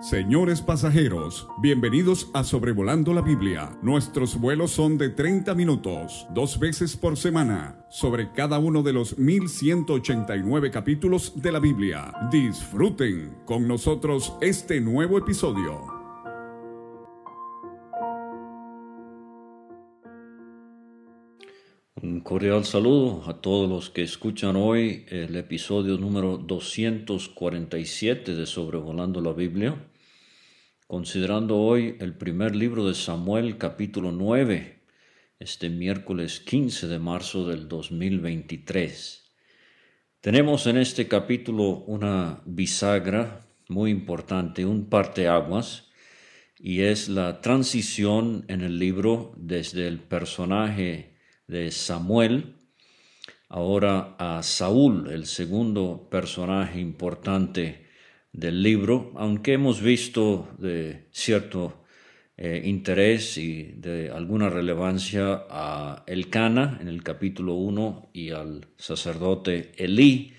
Señores pasajeros, bienvenidos a Sobrevolando la Biblia. Nuestros vuelos son de 30 minutos, dos veces por semana, sobre cada uno de los 1189 capítulos de la Biblia. Disfruten con nosotros este nuevo episodio. Cordial saludo a todos los que escuchan hoy el episodio número 247 de Sobrevolando la Biblia, considerando hoy el primer libro de Samuel capítulo 9, este miércoles 15 de marzo del 2023. Tenemos en este capítulo una bisagra muy importante, un parteaguas, y es la transición en el libro desde el personaje de Samuel, ahora a Saúl, el segundo personaje importante del libro, aunque hemos visto de cierto eh, interés y de alguna relevancia a Elcana en el capítulo 1 y al sacerdote Elí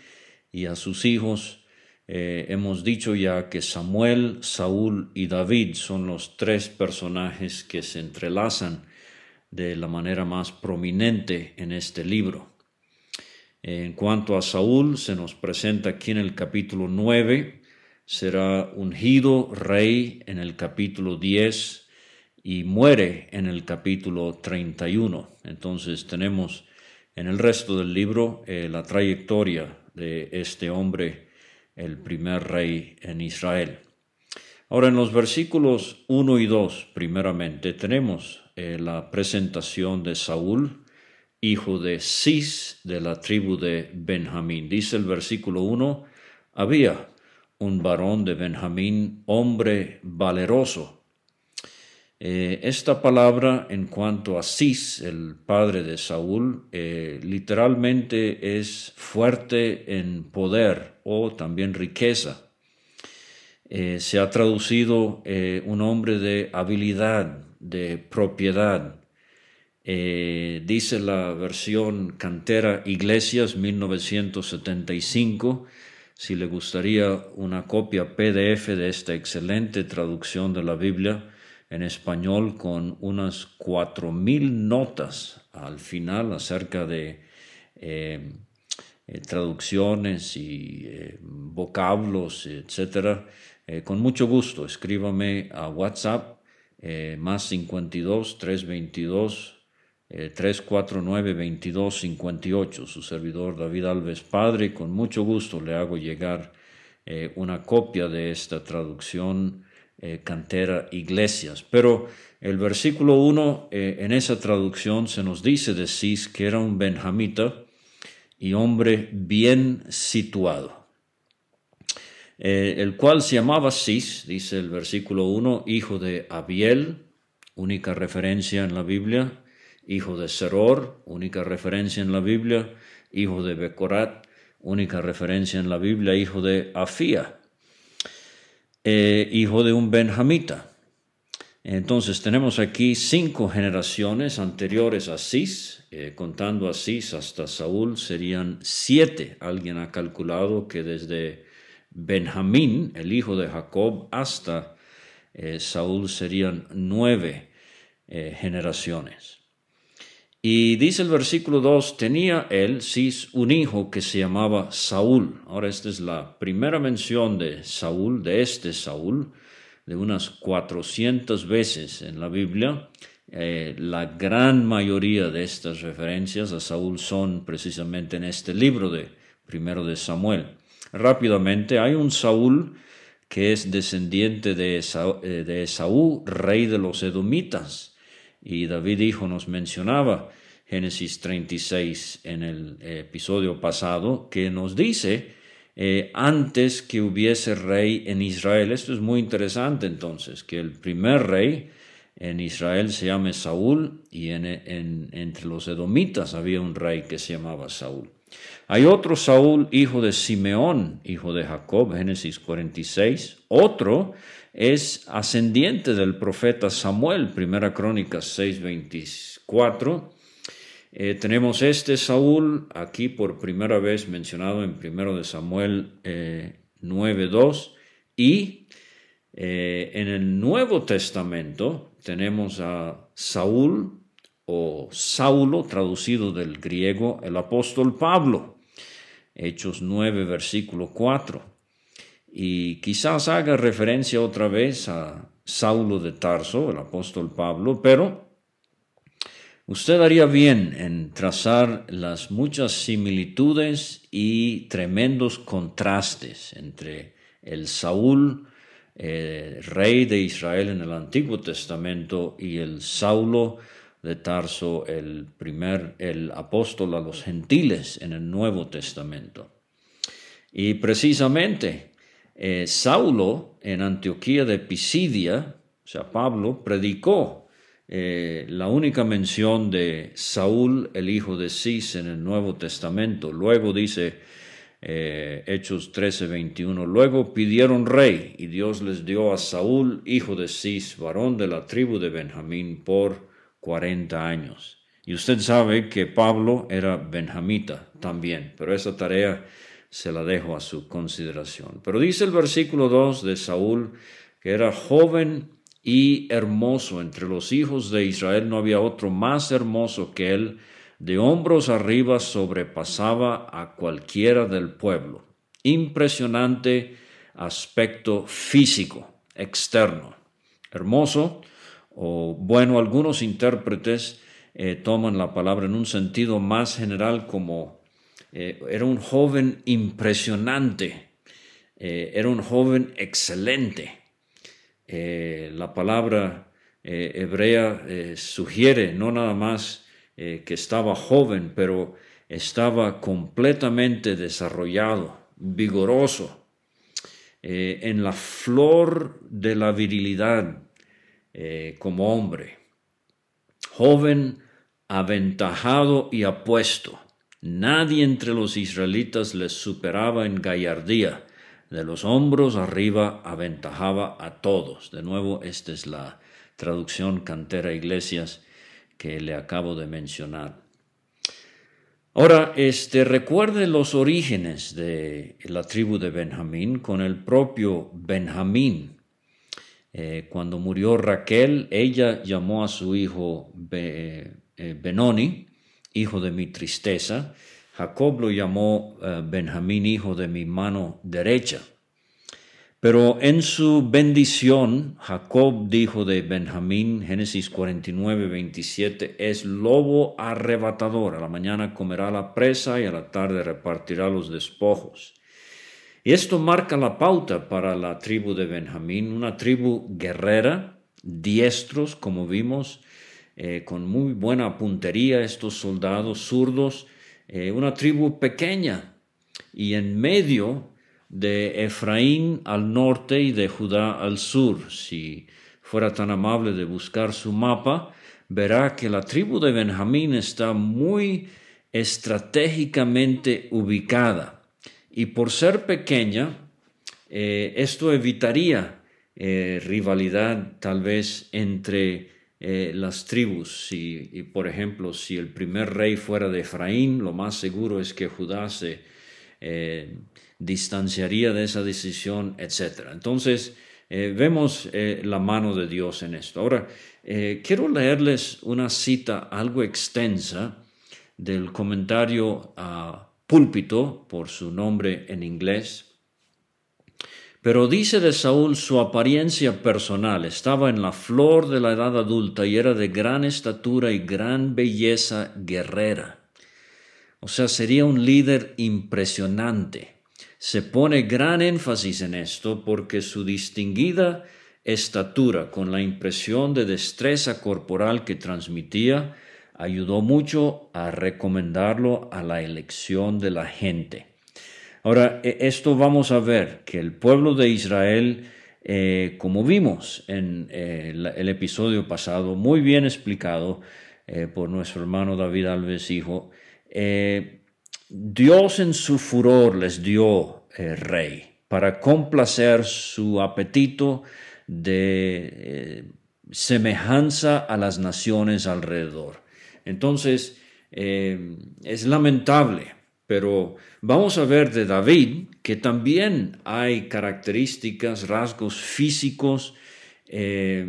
y a sus hijos. Eh, hemos dicho ya que Samuel, Saúl y David son los tres personajes que se entrelazan de la manera más prominente en este libro. En cuanto a Saúl, se nos presenta aquí en el capítulo 9, será ungido rey en el capítulo 10 y muere en el capítulo 31. Entonces tenemos en el resto del libro eh, la trayectoria de este hombre, el primer rey en Israel. Ahora en los versículos 1 y 2, primeramente, tenemos eh, la presentación de Saúl, hijo de Cis de la tribu de Benjamín. Dice el versículo 1, había un varón de Benjamín, hombre valeroso. Eh, esta palabra en cuanto a Cis, el padre de Saúl, eh, literalmente es fuerte en poder o también riqueza. se ha traducido un hombre de habilidad, de propiedad. Eh, dice la versión Cantera Iglesias 1975. Si le gustaría una copia PDF de esta excelente traducción de la Biblia en español con unas cuatro mil notas al final acerca de eh, eh, traducciones y vocablos, etcétera, con mucho gusto escríbame a WhatsApp eh, más 52 322 eh, 349 22 58. Su servidor David Alves Padre, con mucho gusto le hago llegar eh, una copia de esta traducción eh, cantera Iglesias. Pero el versículo 1 en esa traducción se nos dice de Cis que era un benjamita y hombre bien situado. Eh, el cual se llamaba Cis, dice el versículo 1, hijo de Abiel, única referencia en la Biblia, hijo de Seror, única referencia en la Biblia, hijo de Becorat, única referencia en la Biblia, hijo de Afía, eh, hijo de un benjamita. Entonces tenemos aquí cinco generaciones anteriores a Cis, eh, contando a Cis hasta Saúl serían siete. Alguien ha calculado que desde Benjamín, el hijo de Jacob, hasta eh, Saúl serían nueve eh, generaciones. Y dice el versículo 2, tenía él, Cis, un hijo que se llamaba Saúl. Ahora esta es la primera mención de Saúl, de este Saúl, de unas 400 veces en la Biblia. Eh, la gran mayoría de estas referencias a Saúl son precisamente en este libro de primero de Samuel rápidamente. Hay un Saúl que es descendiente de, eh, de Esaú, rey de los edomitas. Y David hijo nos mencionaba Génesis 36 en el episodio pasado, que nos dice, eh, antes que hubiese rey en Israel, esto es muy interesante entonces, que el primer rey en Israel se llame Saúl y entre los edomitas había un rey que se llamaba Saúl. Hay otro Saúl, hijo de Simeón, hijo de Jacob, Génesis 46. Otro es ascendiente del profeta Samuel, Primera Crónica 6:24. Eh, tenemos este Saúl aquí por primera vez mencionado en Primero de Samuel 9:2 eh, y en el Nuevo Testamento tenemos a Saúl o Saulo, traducido del griego el apóstol Pablo, Hechos 9, versículo 4. Y quizás haga referencia otra vez a Saulo de Tarso, el apóstol Pablo, pero usted haría bien en trazar las muchas similitudes y tremendos contrastes entre el Saúl, eh, rey de Israel en el Antiguo Testamento, y el Saulo, de Tarso, el primer, el apóstol a los gentiles en el Nuevo Testamento. Y precisamente eh, Saulo en Antioquía de Pisidia, o sea, Pablo, predicó eh, la única mención de Saúl, el hijo de Cis, en el Nuevo Testamento. Luego dice eh, Hechos 13, 21, luego pidieron rey y Dios les dio a Saúl, hijo de Cis, varón de la tribu de Benjamín, por 40 años. Y usted sabe que Pablo era benjamita también, pero esa tarea se la dejo a su consideración. Pero dice el versículo 2 de Saúl que era joven y hermoso. Entre los hijos de Israel no había otro más hermoso que él. De hombros arriba sobrepasaba a cualquiera del pueblo. Impresionante aspecto físico, externo. Hermoso, o bueno, algunos intérpretes eh, toman la palabra en un sentido más general como eh, era un joven impresionante, eh, era un joven excelente. la palabra hebrea sugiere no nada más que estaba joven, pero estaba completamente desarrollado, vigoroso, en la flor de la virilidad, eh, como hombre, joven, aventajado y apuesto. Nadie entre los israelitas les superaba en gallardía. De los hombros arriba aventajaba a todos. De nuevo, esta es la traducción cantera iglesias que le acabo de mencionar. Ahora, este, recuerde los orígenes de la tribu de Benjamín con el propio Benjamín, eh, cuando murió Raquel, ella llamó a su hijo eh, Benoni, hijo de mi tristeza. Jacob lo llamó eh, Benjamín, hijo de mi mano derecha. Pero en su bendición, Jacob dijo de Benjamín, Génesis 49, 27, es lobo arrebatador. A la mañana comerá la presa y a la tarde repartirá los despojos. Y esto marca la pauta para la tribu de Benjamín, una tribu guerrera, diestros, como vimos, eh, con muy buena puntería estos soldados zurdos, eh, una tribu pequeña y en medio de Efraín al norte y de Judá al sur. Si fuera tan amable de buscar su mapa, verá que la tribu de Benjamín está muy estratégicamente ubicada y por ser pequeña, eh, esto evitaría eh, rivalidad tal vez entre eh, las tribus. y, por ejemplo, si el primer rey fuera de Efraín, lo más seguro es que Judá se distanciaría de esa decisión, etc. Entonces, vemos la mano de Dios en esto. Ahora, quiero leerles una cita algo extensa del comentario a púlpito por su nombre en inglés. Pero dice de Saúl su apariencia personal, estaba en la flor de la edad adulta y era de gran estatura y gran belleza guerrera. O sea, sería un líder impresionante. Se pone gran énfasis en esto porque su distinguida estatura, con la impresión de destreza corporal que transmitía, ayudó mucho a recomendarlo a la elección de la gente. Ahora, e, esto vamos a ver que el pueblo de Israel, eh, como vimos en eh, el episodio pasado, muy bien explicado eh, por nuestro hermano David Alves Hijo, Dios en su furor les dio rey para complacer su apetito de semejanza a las naciones alrededor. Entonces, eh, es lamentable, pero vamos a ver de David que también hay características, rasgos físicos eh,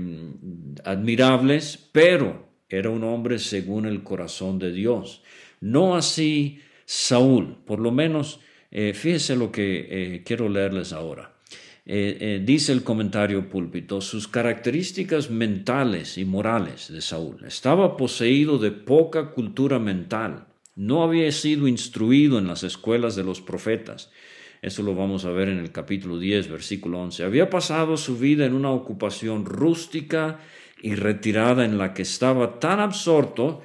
admirables, pero era un hombre según el corazón de Dios. No así Saúl, por lo menos, eh, fíjese lo que eh, quiero leerles ahora. Dice el comentario púlpito, sus características mentales y morales de Saúl. Estaba poseído de poca cultura mental, no había sido instruido en las escuelas de los profetas, eso lo vamos a ver en el capítulo 10, versículo 11. Había pasado su vida en una ocupación rústica y retirada en la que estaba tan absorto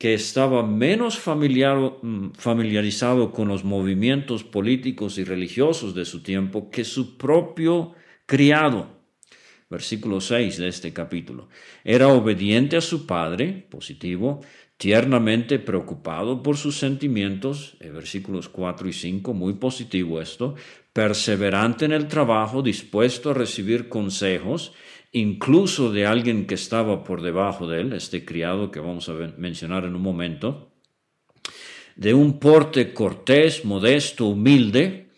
que estaba menos mm, familiarizado con los movimientos políticos y religiosos de su tiempo que su propio criado. Versículo 6 de este capítulo. Era obediente a su padre, positivo, tiernamente preocupado por sus sentimientos, en versículos 4 y 5, muy positivo esto, perseverante en el trabajo, dispuesto a recibir consejos, incluso de alguien que estaba por debajo de él, este criado que vamos a mencionar en un momento, de un porte cortés, modesto, humilde,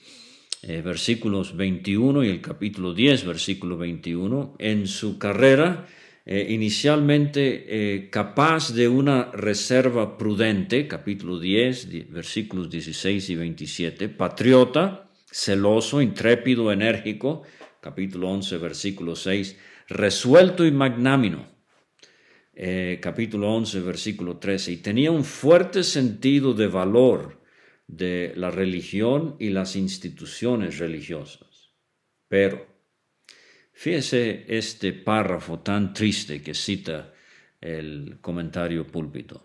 eh, versículos 21 y el capítulo 10, versículo 21, en su carrera, eh, inicialmente eh, capaz de una reserva prudente, capítulo 10, versículos 16 y 27, patriota, celoso, intrépido, enérgico, capítulo 11, versículo 6, resuelto y magnánimo, eh, capítulo 11, versículo 13, y tenía un fuerte sentido de valor de la religión y las instituciones religiosas. Pero Fíjese este párrafo tan triste que cita el comentario púlpito.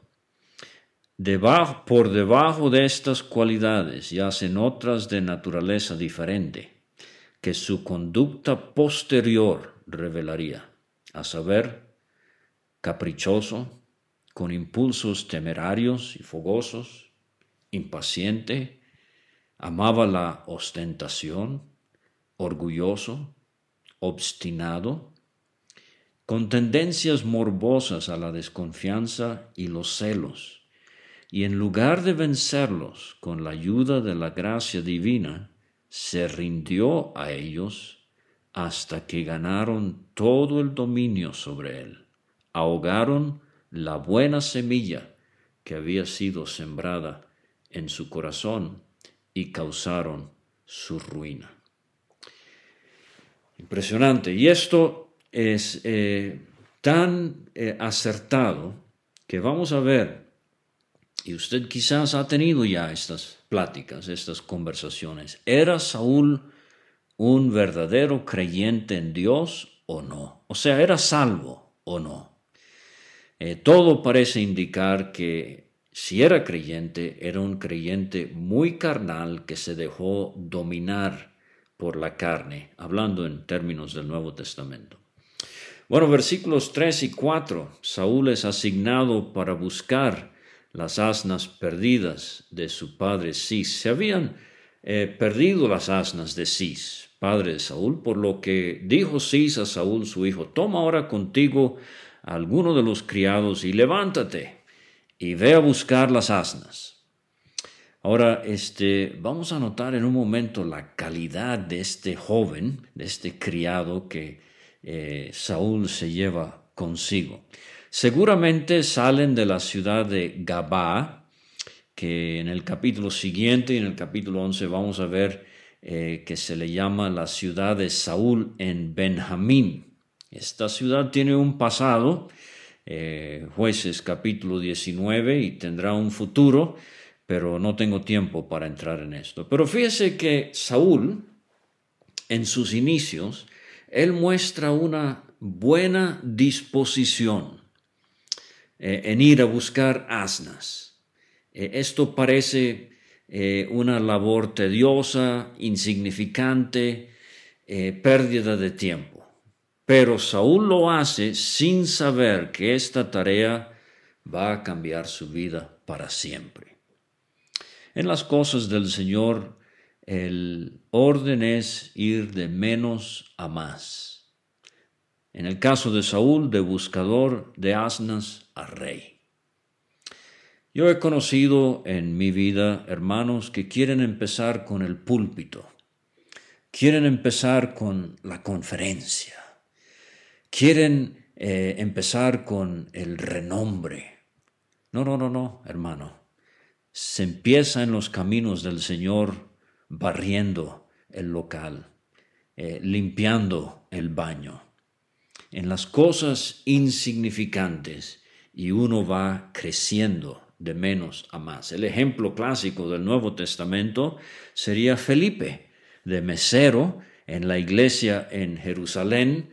por debajo de estas cualidades yacen otras de naturaleza diferente, que su conducta posterior revelaría, a saber, caprichoso, con impulsos temerarios y fogosos, impaciente, amaba la ostentación, orgulloso, obstinado, con tendencias morbosas a la desconfianza y los celos, y en lugar de vencerlos con la ayuda de la gracia divina, se rindió a ellos hasta que ganaron todo el dominio sobre él, ahogaron la buena semilla que había sido sembrada en su corazón y causaron su ruina. Impresionante. Y esto es eh, tan eh, acertado que vamos a ver, y usted quizás ha tenido ya estas pláticas, estas conversaciones, ¿era Saúl un verdadero creyente en Dios o no? O sea, ¿era salvo o no? Eh, todo parece indicar que si era creyente, era un creyente muy carnal que se dejó dominar por la carne, hablando en términos del Nuevo Testamento. Bueno, versículos 3 y 4, Saúl es asignado para buscar las asnas perdidas de su padre Cis. Se habían eh, perdido las asnas de Cis, padre de Saúl, por lo que dijo Cis a Saúl su hijo, toma ahora contigo alguno de los criados y levántate y ve a buscar las asnas. Ahora, este, vamos a notar en un momento la calidad de este joven, de este criado que eh, Saúl se lleva consigo. Seguramente salen de la ciudad de Gabá, que en el capítulo siguiente y en el capítulo 11 vamos a ver eh, que se le llama la ciudad de Saúl en Benjamín. Esta ciudad tiene un pasado, eh, jueces capítulo 19, y tendrá un futuro, pero no tengo tiempo para entrar en esto. Pero fíjese que Saúl, en sus inicios, él muestra una buena disposición eh, en ir a buscar asnas. Esto parece eh, una labor tediosa, insignificante, pérdida de tiempo. Pero Saúl lo hace sin saber que esta tarea va a cambiar su vida para siempre. En las cosas del Señor, el orden es ir de menos a más. En el caso de Saúl, de buscador de asnas a rey. Yo he conocido en mi vida hermanos que quieren empezar con el púlpito, quieren empezar con la conferencia, quieren eh, empezar con el renombre. No, no, no, no, hermano. Se empieza en los caminos del Señor barriendo el local, eh, limpiando el baño, en las cosas insignificantes y uno va creciendo de menos a más. El ejemplo clásico del Nuevo Testamento sería Felipe, de mesero en la iglesia en Jerusalén,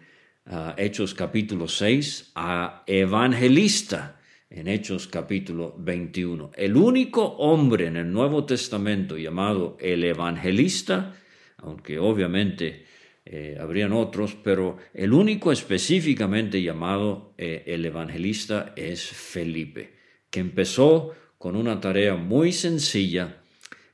Hechos capítulo 6, a evangelista en Hechos capítulo 21. El único hombre en el Nuevo Testamento llamado el evangelista, aunque obviamente eh, habrían otros, pero el único específicamente llamado eh, el evangelista es Felipe que empezó con una tarea muy sencilla,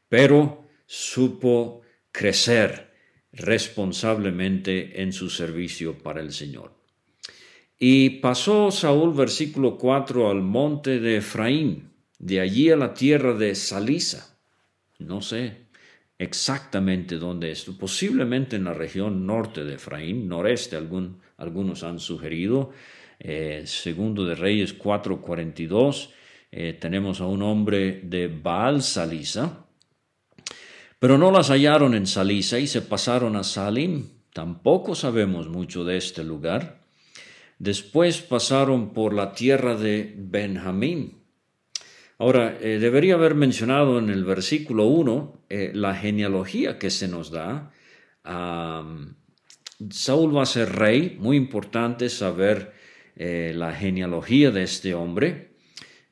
pero supo crecer responsablemente en su servicio para el Señor. Y pasó Saúl, versículo 4, al monte de Efraín, de allí a la tierra de Salisa. No sé exactamente dónde es, posiblemente en la región norte de Efraín, noreste, algún, algunos han sugerido, eh, segundo de Reyes 4:42, eh, tenemos a un hombre de Baal Salisa, pero no las hallaron en Salisa y se pasaron a Salim. Tampoco sabemos mucho de este lugar. Después pasaron por la tierra de Benjamín. Ahora, eh, debería haber mencionado en el versículo 1 eh, la genealogía que se nos da. Saúl va a ser rey, muy importante saber la genealogía de este hombre.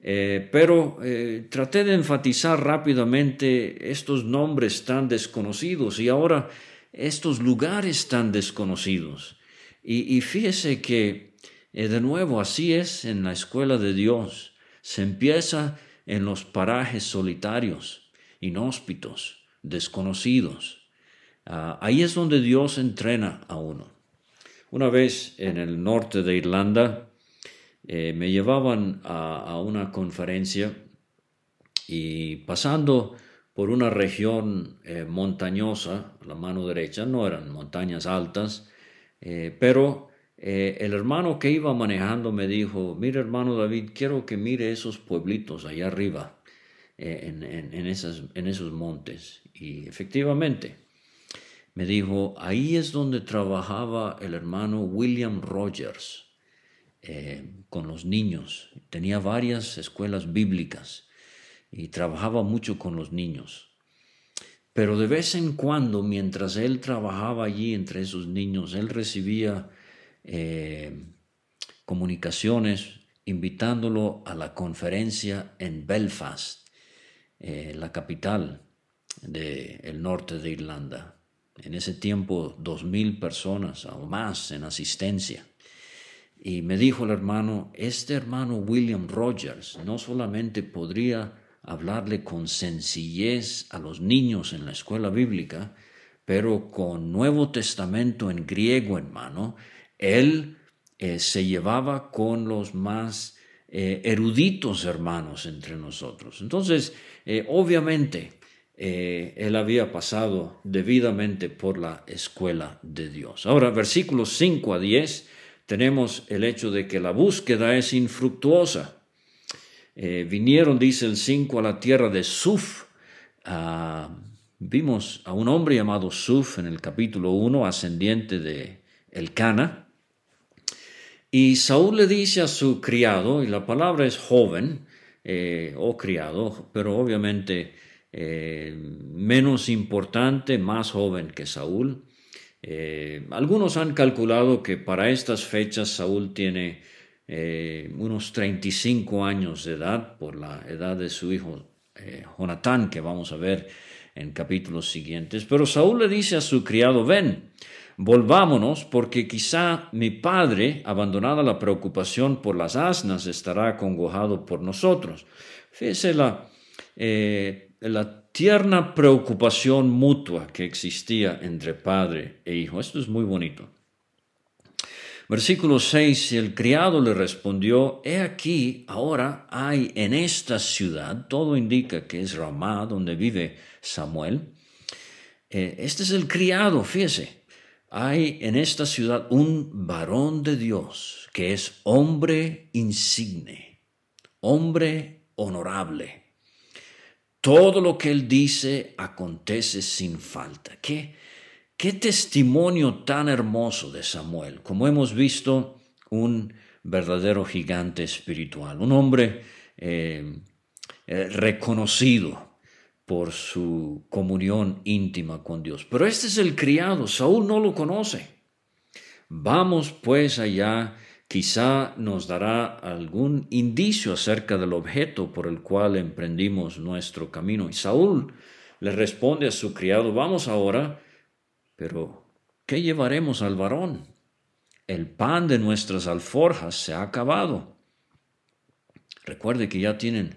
Eh, pero eh, traté de enfatizar rápidamente estos nombres tan desconocidos y ahora estos lugares tan desconocidos. Y, fíjese que, eh, de nuevo, así es en la escuela de Dios. Se empieza en los parajes solitarios, inhóspitos, desconocidos. Ah, ahí es donde Dios entrena a uno. Una vez en el norte de Irlanda, eh, me llevaban a, una conferencia y pasando por una región eh, montañosa, la mano derecha, no eran montañas altas, eh, pero el hermano que iba manejando me dijo, mire hermano David, quiero que mire esos pueblitos allá arriba, en esos montes. Y efectivamente, me dijo, ahí es donde trabajaba el hermano William Rogers. Eh, con los niños. Tenía varias escuelas bíblicas y trabajaba mucho con los niños. Pero de vez en cuando, mientras él trabajaba allí entre esos niños, él recibía eh, comunicaciones invitándolo a la conferencia en Belfast, eh, la capital del norte de Irlanda. En ese tiempo, dos mil personas o más en asistencia. Y me dijo el hermano, este hermano William Rogers no solamente podría hablarle con sencillez a los niños en la escuela bíblica, pero con Nuevo Testamento en griego en mano, él eh, se llevaba con los más eh, eruditos hermanos entre nosotros. Entonces, eh, obviamente, él había pasado debidamente por la escuela de Dios. Ahora, versículos 5 a 10 tenemos el hecho de que la búsqueda es infructuosa. Eh, vinieron, dice el 5, a la tierra de Suf. Ah, vimos a un hombre llamado Suf en el capítulo 1, ascendiente de Elcana. Y Saúl le dice a su criado, y la palabra es joven eh, o criado, pero obviamente eh, menos importante, más joven que Saúl. Eh, algunos han calculado que para estas fechas Saúl tiene eh, unos 35 años de edad por la edad de su hijo eh, Jonatán, que vamos a ver en capítulos siguientes. Pero Saúl le dice a su criado, ven, volvámonos, porque quizá mi padre, abandonada la preocupación por las asnas, estará acongojado por nosotros. Fíjese la, la tierna preocupación mutua que existía entre padre e hijo. Esto es muy bonito. Versículo 6, el criado le respondió, He aquí, ahora hay en esta ciudad, todo indica que es Ramá, donde vive Samuel, Eh, este es el criado, fíjese. Hay en esta ciudad un varón de Dios que es hombre insigne, hombre honorable. Todo lo que él dice acontece sin falta. ¿Qué, qué testimonio tan hermoso de Samuel. Como hemos visto, un verdadero gigante espiritual, un hombre eh, eh, reconocido por su comunión íntima con Dios. Pero este es el criado, Saúl no lo conoce. Vamos pues allá, quizá nos dará algún indicio acerca del objeto por el cual emprendimos nuestro camino. Y Saúl le responde a su criado, vamos ahora, pero ¿qué llevaremos al varón? El pan de nuestras alforjas se ha acabado. Recuerde que ya tienen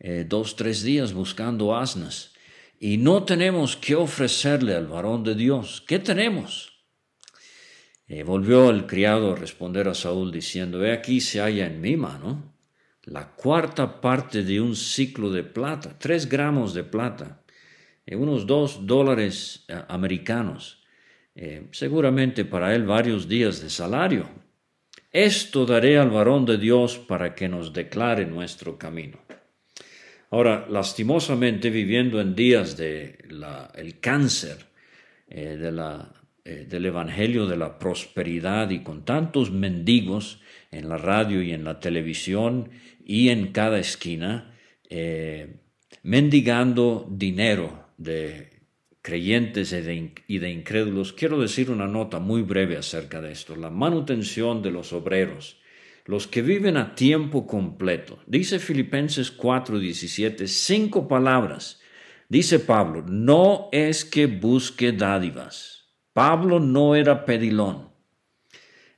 eh, dos, tres días buscando asnas y no tenemos que ofrecerle al varón de Dios. ¿Qué tenemos? Eh, volvió el criado a responder a Saúl diciendo, he aquí se halla en mi mano la cuarta parte de un ciclo de plata, tres gramos de plata, eh, unos dos dólares americanos, seguramente para él varios días de salario. Esto daré al varón de Dios para que nos declare nuestro camino. Ahora, lastimosamente, viviendo en días de el cáncer eh, de la, eh, del Evangelio de la prosperidad y con tantos mendigos en la radio y en la televisión y en cada esquina, eh, mendigando dinero de creyentes y de incrédulos, quiero decir una nota muy breve acerca de esto. La manutención de los obreros los que viven a tiempo completo. Dice Filipenses 4:17, cinco palabras. Dice Pablo, no es que busque dádivas. Pablo no era pedilón.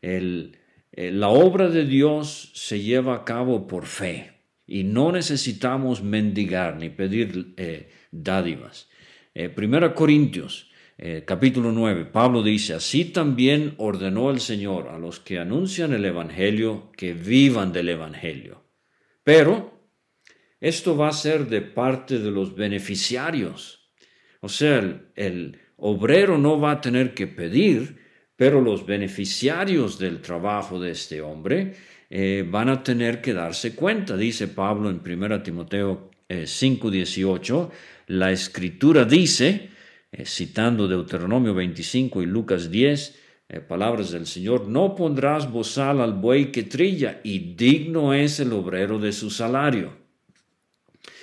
Eh, la obra de Dios se lleva a cabo por fe y no necesitamos mendigar ni pedir eh, dádivas. Eh, Primera Corintios eh, capítulo 9, Pablo dice, así también ordenó el Señor a los que anuncian el Evangelio que vivan del Evangelio. Pero esto va a ser de parte de los beneficiarios. O sea, el, obrero no va a tener que pedir, pero los beneficiarios del trabajo de este hombre eh, van a tener que darse cuenta. Dice Pablo en 1 Timoteo 5, eh, 5:18, la escritura dice, eh, citando Deuteronomio 25 y Lucas 10, eh, palabras del Señor, no pondrás bozal al buey que trilla, y digno es el obrero de su salario.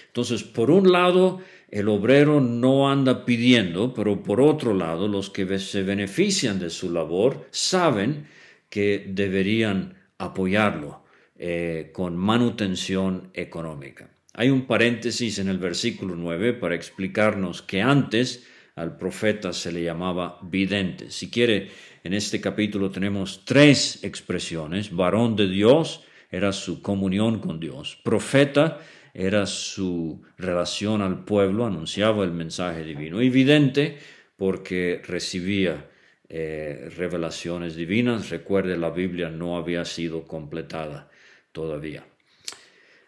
Entonces, por un lado, el obrero no anda pidiendo, pero por otro lado, los que se benefician de su labor saben que deberían apoyarlo eh, con manutención económica. Hay un paréntesis en el versículo 9 para explicarnos que antes al profeta se le llamaba vidente. Si quiere, en este capítulo tenemos tres expresiones. Varón de Dios era su comunión con Dios. Profeta era su relación al pueblo, anunciaba el mensaje divino. Y vidente porque recibía eh, revelaciones divinas. Recuerde, la Biblia no había sido completada todavía.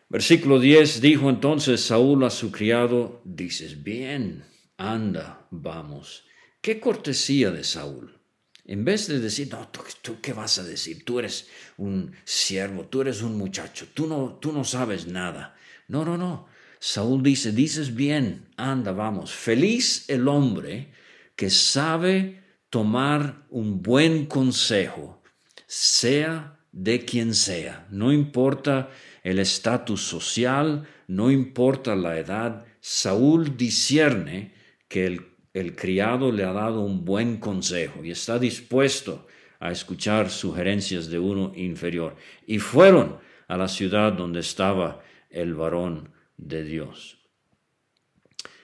Versículo 10 dijo entonces Saúl a su criado, dices bien anda, vamos. Qué cortesía de Saúl. En vez de decir, no, ¿tú, qué vas a decir? Tú eres un siervo, tú eres un muchacho, tú no, tú no sabes nada. No, no, no. Saúl dice, dices bien, anda, vamos. Feliz el hombre que sabe tomar un buen consejo, sea de quien sea. No importa el estatus social, no importa la edad. Saúl discierne que el, criado le ha dado un buen consejo y está dispuesto a escuchar sugerencias de uno inferior. Y fueron a la ciudad donde estaba el varón de Dios.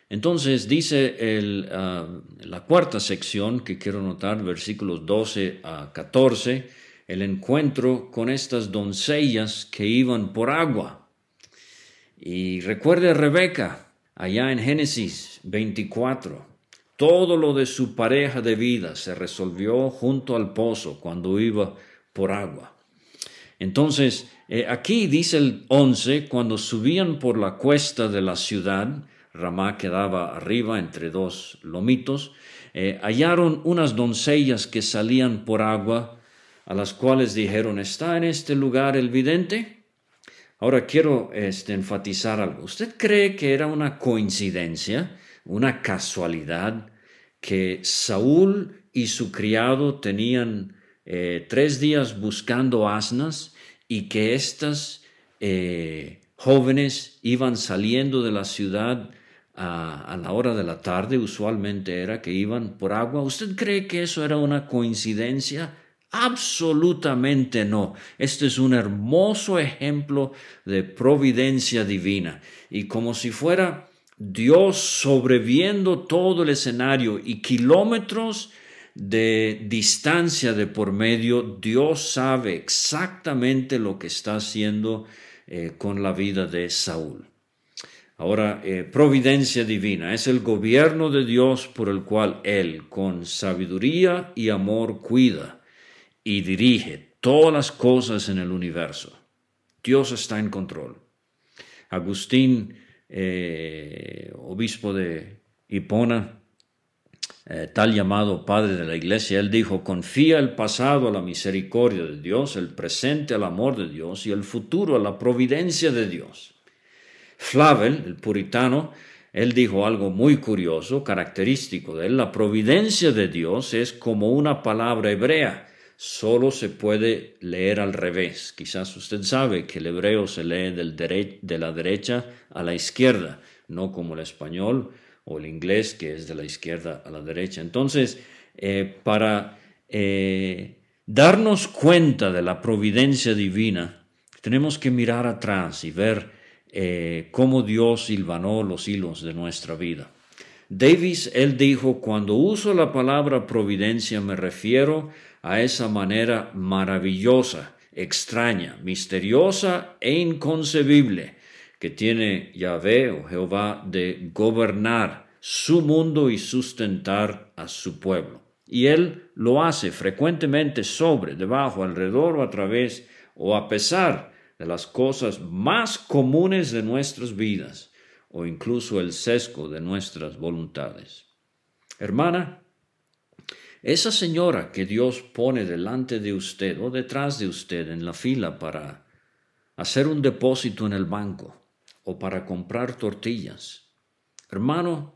Entonces dice ah, la cuarta sección que quiero notar, versículos 12 a 14, el encuentro con estas doncellas que iban por agua. Y recuerde a Rebeca, allá en Génesis 24. Todo lo de su pareja de vida se resolvió junto al pozo cuando iba por agua. Entonces, eh, aquí dice el 11, cuando subían por la cuesta de la ciudad, Ramá quedaba arriba entre dos lomitos, eh, hallaron unas doncellas que salían por agua, a las cuales dijeron, ¿está en este lugar el vidente? Ahora quiero este, enfatizar algo. ¿Usted cree que era una coincidencia, una casualidad, que Saúl y su criado tenían eh, tres días buscando asnas y que estas eh, jóvenes iban saliendo de la ciudad a, la hora de la tarde, usualmente era que iban por agua. ¿Usted cree que eso era una coincidencia? Absolutamente no. Este es un hermoso ejemplo de providencia divina. Y como si fuera Dios sobreviendo todo el escenario y kilómetros de distancia de por medio, Dios sabe exactamente lo que está haciendo eh, con la vida de Saúl. Ahora, eh, providencia divina es el gobierno de Dios por el cual Él, con sabiduría y amor, cuida y dirige todas las cosas en el universo. Dios está en control. Agustín, eh, obispo de Hipona, eh, tal llamado padre de la iglesia, él dijo, confía el pasado a la misericordia de Dios, el presente al amor de Dios y el futuro a la providencia de Dios. Flavel, el puritano, él dijo algo muy curioso, característico de él. La providencia de Dios es como una palabra hebrea, solo se puede leer al revés. Quizás usted sabe que el hebreo se lee del de la derecha a la izquierda, no como el español o el inglés que es de la izquierda a la derecha. Entonces, eh, para eh, darnos cuenta de la providencia divina, tenemos que mirar atrás y ver eh, cómo Dios silvanó los hilos de nuestra vida. Davis, él dijo, cuando uso la palabra providencia me refiero a esa manera maravillosa, extraña, misteriosa e inconcebible que tiene Yahvé o Jehová de gobernar su mundo y sustentar a su pueblo. Y él lo hace frecuentemente sobre, debajo, alrededor o a través o a pesar de las cosas más comunes de nuestras vidas o incluso el sesgo de nuestras voluntades. Hermana, esa señora que Dios pone delante de usted o detrás de usted en la fila para hacer un depósito en el banco o para comprar tortillas. Hermano,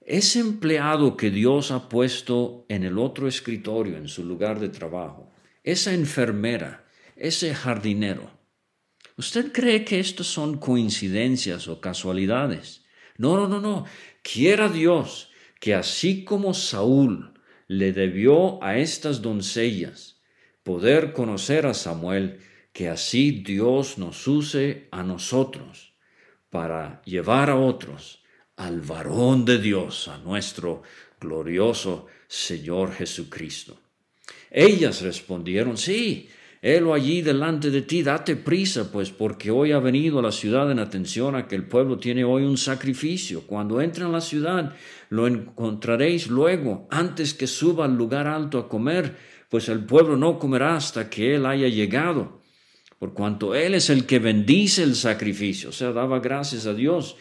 ese empleado que Dios ha puesto en el otro escritorio, en su lugar de trabajo, esa enfermera, ese jardinero, ¿Usted cree que estos son coincidencias o casualidades? No, no, no, no. Quiera Dios que así como Saúl le debió a estas doncellas poder conocer a Samuel, que así Dios nos use a nosotros para llevar a otros al varón de Dios, a nuestro glorioso Señor Jesucristo. Ellas respondieron, sí, Helo allí delante de ti, date prisa, pues porque hoy ha venido a la ciudad en atención a que el pueblo tiene hoy un sacrificio. Cuando entre en la ciudad, lo encontraréis luego, antes que suba al lugar alto a comer, pues el pueblo no comerá hasta que él haya llegado, por cuanto él es el que bendice el sacrificio, o sea, daba gracias a Dios.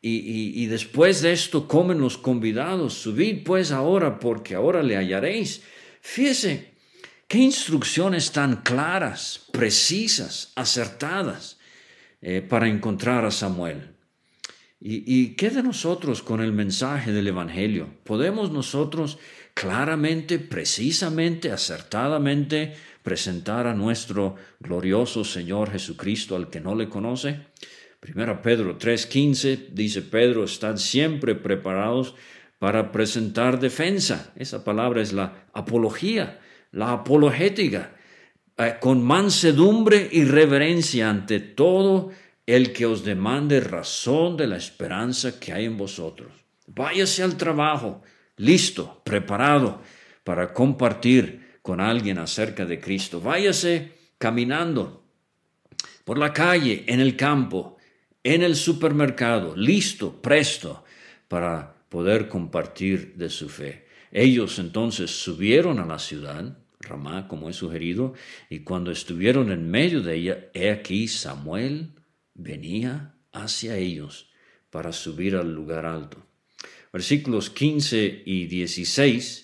Y, después de esto comen los convidados, subid pues ahora, porque ahora le hallaréis. Fíjese, Qué instrucciones tan claras, precisas, acertadas eh, para encontrar a Samuel. ¿Y, ¿Y qué de nosotros con el mensaje del Evangelio? ¿Podemos nosotros claramente, precisamente, acertadamente presentar a nuestro glorioso Señor Jesucristo al que no le conoce? Primero Pedro 3:15 dice Pedro, están siempre preparados para presentar defensa. Esa palabra es la apología la apologética, eh, con mansedumbre y reverencia ante todo el que os demande razón de la esperanza que hay en vosotros. Váyase al trabajo, listo, preparado para compartir con alguien acerca de Cristo. Váyase caminando por la calle, en el campo, en el supermercado, listo, presto para poder compartir de su fe. Ellos entonces subieron a la ciudad, Ramá, como he sugerido, y cuando estuvieron en medio de ella, he aquí Samuel venía hacia ellos para subir al lugar alto. Versículos 15 y 16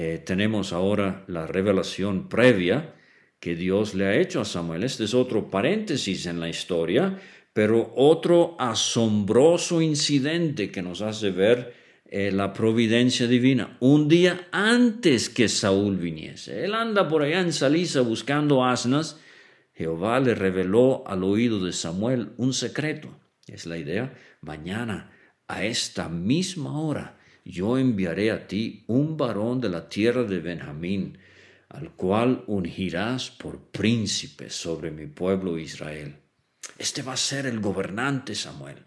eh, tenemos ahora la revelación previa que Dios le ha hecho a Samuel. Este es otro paréntesis en la historia, pero otro asombroso incidente que nos hace ver eh, la providencia divina. Un día antes que Saúl viniese, él anda por allá en Salisa buscando asnas. Jehová le reveló al oído de Samuel un secreto. Es la idea. Mañana, a esta misma hora, yo enviaré a ti un varón de la tierra de Benjamín, al cual ungirás por príncipe sobre mi pueblo Israel. Este va a ser el gobernante Samuel.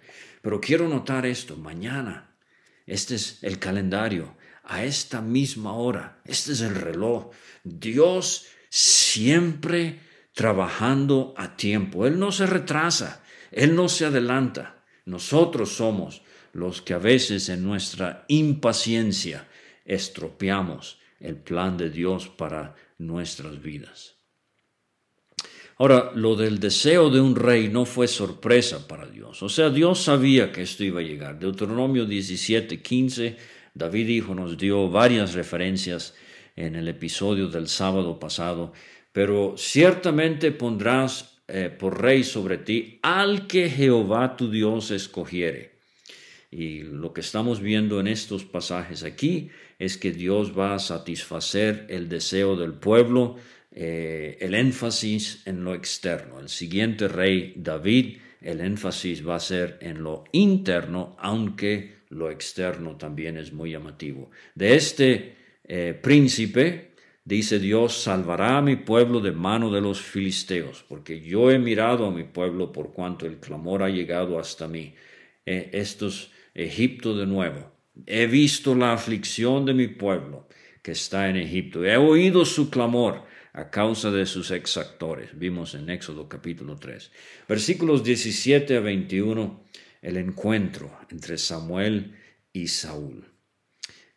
Pero quiero notar esto, mañana este es el calendario. A esta misma hora. Este es el reloj. Dios siempre trabajando a tiempo. Él no se retrasa. Él no se adelanta. Nosotros somos los que a veces en nuestra impaciencia estropeamos el plan de Dios para nuestras vidas. Ahora, lo del deseo de un rey no fue sorpresa para Dios. O sea, Dios sabía que esto iba a llegar. Deuteronomio 17, 15, David hijo nos dio varias referencias en el episodio del sábado pasado, pero ciertamente pondrás eh, por rey sobre ti al que Jehová tu Dios escogiere. Y lo que estamos viendo en estos pasajes aquí es que Dios va a satisfacer el deseo del pueblo eh, el énfasis en lo externo. El siguiente rey, David, el énfasis va a ser en lo interno, aunque lo externo también es muy llamativo. De este eh, príncipe, dice Dios, salvará a mi pueblo de mano de los filisteos, porque yo he mirado a mi pueblo por cuanto el clamor ha llegado hasta mí. Eh, esto es Egipto de nuevo. He visto la aflicción de mi pueblo que está en Egipto. He oído su clamor a causa de sus exactores. Vimos en Éxodo capítulo 3. Versículos 17 a 21, el encuentro entre Samuel y Saúl.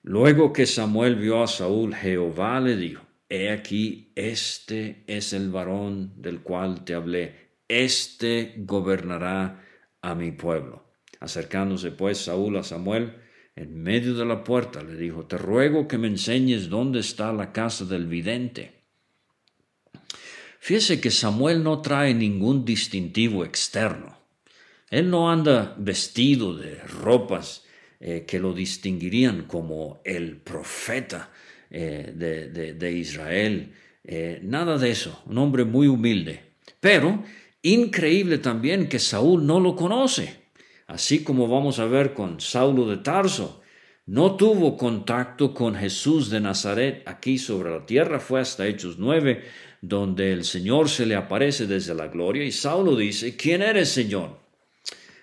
Luego que Samuel vio a Saúl, Jehová le dijo, He aquí, este es el varón del cual te hablé, este gobernará a mi pueblo. Acercándose pues Saúl a Samuel, en medio de la puerta le dijo, Te ruego que me enseñes dónde está la casa del vidente. Fíjese que Samuel no trae ningún distintivo externo. Él no anda vestido de ropas eh, que lo distinguirían como el profeta eh, de, Israel. Eh, nada de eso, un hombre muy humilde. Pero increíble también que Saúl no lo conoce, así como vamos a ver con Saulo de Tarso. No tuvo contacto con Jesús de Nazaret aquí sobre la tierra, fue hasta Hechos 9, donde el Señor se le aparece desde la gloria y Saulo dice, ¿quién eres, Señor?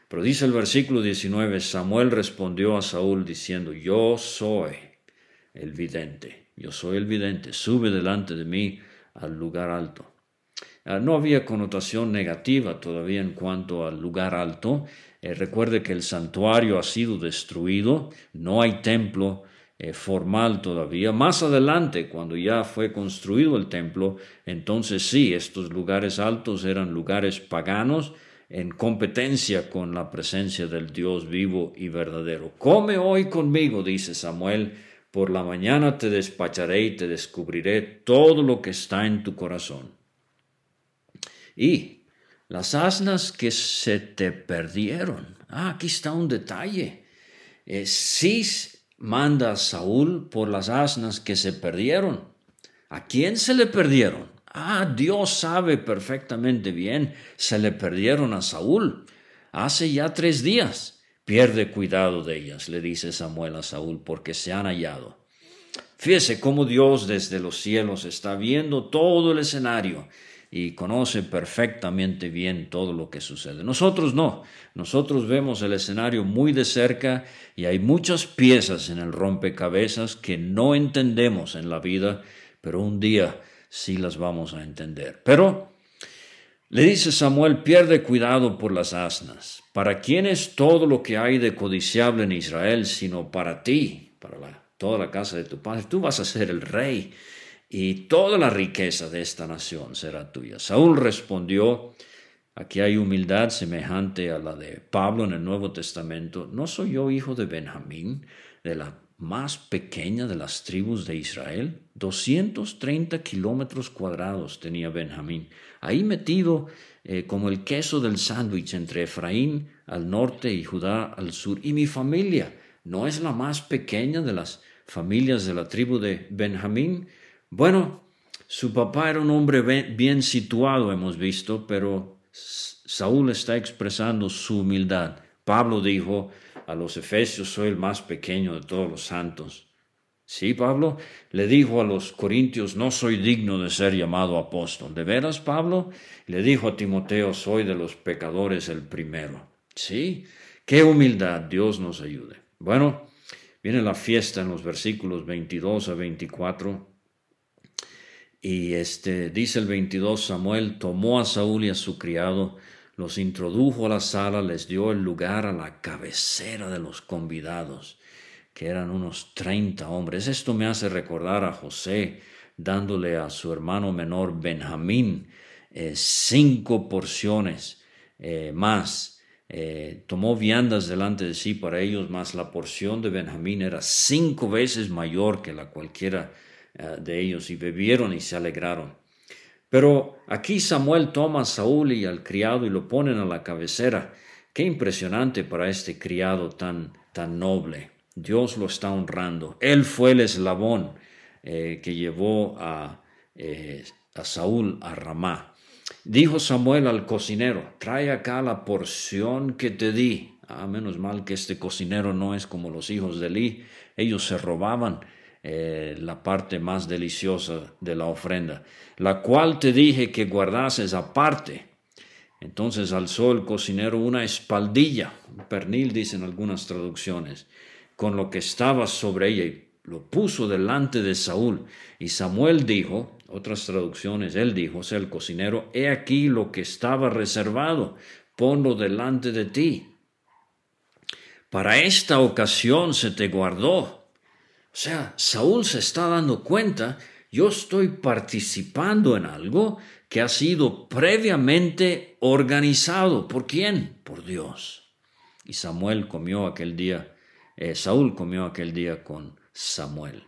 Pero dice el versículo 19, Samuel respondió a Saúl diciendo, yo soy el vidente, yo soy el vidente, sube delante de mí al lugar alto. Ah, no había connotación negativa todavía en cuanto al lugar alto. Eh, recuerde que el santuario ha sido destruido, no hay templo, eh, formal todavía. Más adelante, cuando ya fue construido el templo, entonces sí, estos lugares altos eran lugares paganos en competencia con la presencia del Dios vivo y verdadero. Come hoy conmigo, dice Samuel, por la mañana te despacharé y te descubriré todo lo que está en tu corazón. Y las asnas que se te perdieron. Ah, aquí está un detalle. Eh, sí manda a Saúl por las asnas que se perdieron. ¿A quién se le perdieron? Ah, Dios sabe perfectamente bien, se le perdieron a Saúl. Hace ya tres días. Pierde cuidado de ellas, le dice Samuel a Saúl, porque se han hallado. Fíjese cómo Dios desde los cielos está viendo todo el escenario y conoce perfectamente bien todo lo que sucede. Nosotros no, nosotros vemos el escenario muy de cerca y hay muchas piezas en el rompecabezas que no entendemos en la vida, pero un día sí las vamos a entender. Pero le dice Samuel, pierde cuidado por las asnas. ¿Para quién es todo lo que hay de codiciable en Israel sino para ti, para toda la casa de tu padre? Tú vas a ser el rey y toda la riqueza de esta nación será tuya. Saúl respondió, Aquí hay humildad semejante a la de Pablo en el Nuevo Testamento. ¿No soy yo hijo de Benjamín, de la más pequeña de las tribus de Israel? 230 kilómetros cuadrados tenía Benjamín, ahí metido eh, como el queso del sándwich entre Efraín al norte y Judá al sur. Y mi familia no es la más pequeña de las familias de la tribu de Benjamín. Bueno, su papá era un hombre bien situado, hemos visto, pero Saúl está expresando su humildad. Pablo dijo a los efesios, soy el más pequeño de todos los santos. Sí, Pablo le dijo a los corintios, no soy digno de ser llamado apóstol. ¿De veras, Pablo? Le dijo a Timoteo, soy de los pecadores el primero. Sí, qué humildad, Dios nos ayude. Bueno, viene la fiesta en los versículos 22 a 24. Y este, dice el 22, Samuel tomó a Saúl y a su criado, los introdujo a la sala, les dio el lugar a la cabecera de los convidados, que eran unos treinta hombres. Esto me hace recordar a José dándole a su hermano menor Benjamín eh, cinco porciones eh, más. Eh, tomó viandas delante de sí para ellos, más la porción de Benjamín era cinco veces mayor que la cualquiera de ellos y bebieron y se alegraron. Pero aquí Samuel toma a Saúl y al criado y lo ponen a la cabecera. Qué impresionante para este criado tan, tan noble. Dios lo está honrando. Él fue el eslabón eh, que llevó a, eh, a Saúl a Ramá. Dijo Samuel al cocinero, trae acá la porción que te di. Ah, menos mal que este cocinero no es como los hijos de Eli. Ellos se robaban eh, la parte más deliciosa de la ofrenda, la cual te dije que guardases aparte. Entonces alzó el cocinero una espaldilla, un pernil dicen algunas traducciones, con lo que estaba sobre ella y lo puso delante de Saúl. Y Samuel dijo, otras traducciones, él dijo, o sea, el cocinero, he aquí lo que estaba reservado, ponlo delante de ti. Para esta ocasión se te guardó o sea, Saúl se está dando cuenta, yo estoy participando en algo que ha sido previamente organizado. ¿Por quién? Por Dios. Y Samuel comió aquel día, eh, Saúl comió aquel día con Samuel.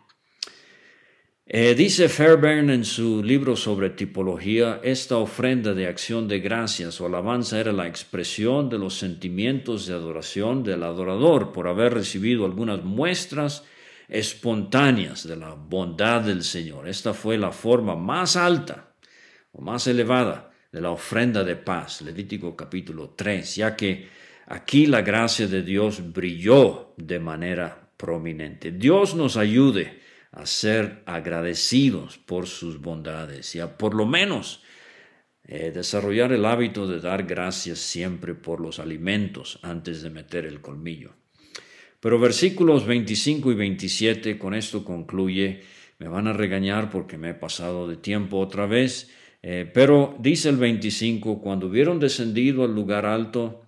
Eh, dice Fairbairn en su libro sobre tipología, esta ofrenda de acción de gracias o alabanza era la expresión de los sentimientos de adoración del adorador por haber recibido algunas muestras espontáneas de la bondad del Señor. Esta fue la forma más alta o más elevada de la ofrenda de paz, Levítico capítulo 3, ya que aquí la gracia de Dios brilló de manera prominente. Dios nos ayude a ser agradecidos por sus bondades y a por lo menos eh, desarrollar el hábito de dar gracias siempre por los alimentos antes de meter el colmillo. Pero versículos 25 y 27, con esto concluye, me van a regañar porque me he pasado de tiempo otra vez, eh, pero dice el 25, cuando hubieron descendido al lugar alto,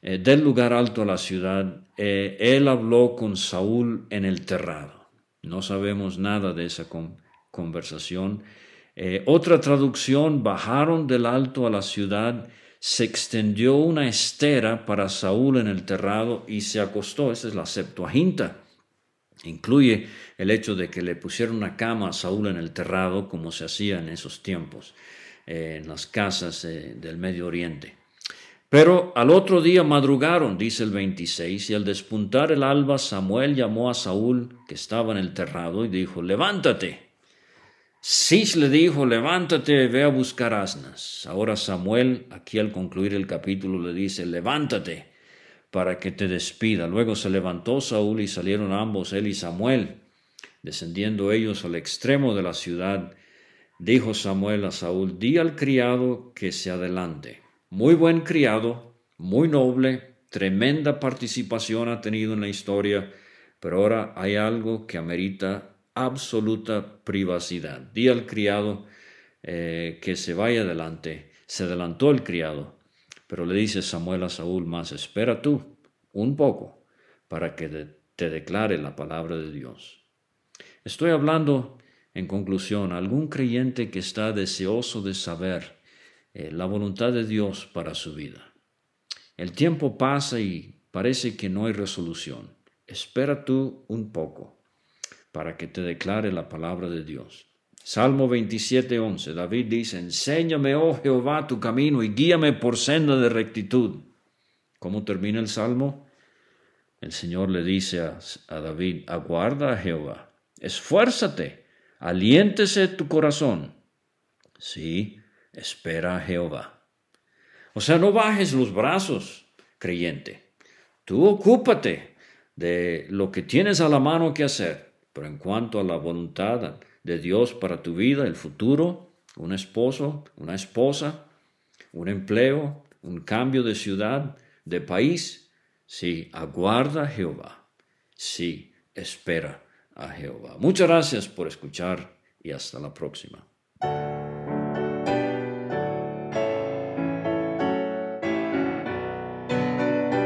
eh, del lugar alto a la ciudad, eh, él habló con Saúl en el terrado. No sabemos nada de esa conversación. otra traducción, bajaron del alto a la ciudad se extendió una estera para Saúl en el terrado y se acostó. Esa es la Septuaginta. Incluye el hecho de que le pusieron una cama a Saúl en el terrado, como se hacía en esos tiempos, eh, en las casas eh, del Medio Oriente. Pero al otro día madrugaron, dice el 26, y al despuntar el alba Samuel llamó a Saúl, que estaba en el terrado, y dijo, levántate. Cis le dijo, levántate, ve a buscar asnas. Ahora Samuel, aquí al concluir el capítulo, le dice, levántate para que te despida. Luego se levantó Saúl y salieron ambos, él y Samuel. Descendiendo ellos al extremo de la ciudad, dijo Samuel a Saúl, di al criado que se adelante. Muy buen criado, muy noble, tremenda participación ha tenido en la historia, pero ahora hay algo que amerita absoluta privacidad. Di al criado eh, que se vaya adelante. Se adelantó el criado, pero le dice Samuel a Saúl más, espera tú un poco para que te declare la palabra de Dios. Estoy hablando, en conclusión, algún creyente que está deseoso de saber eh, la voluntad de Dios para su vida. El tiempo pasa y parece que no hay resolución. Espera tú un poco para que te declare la palabra de Dios. Salmo 27:11. David dice, Enséñame, oh Jehová, tu camino y guíame por senda de rectitud. ¿Cómo termina el salmo? El Señor le dice a, a David, aguarda a Jehová, esfuérzate, aliéntese tu corazón. Sí, espera a Jehová. O sea, no bajes los brazos, creyente. Tú ocúpate de lo que tienes a la mano que hacer, pero en cuanto a la voluntad de Dios para tu vida, el futuro, un esposo, una esposa, un empleo, un cambio de ciudad, de país, sí, aguarda a Jehová, sí, espera a Jehová. Muchas gracias por escuchar y hasta la próxima.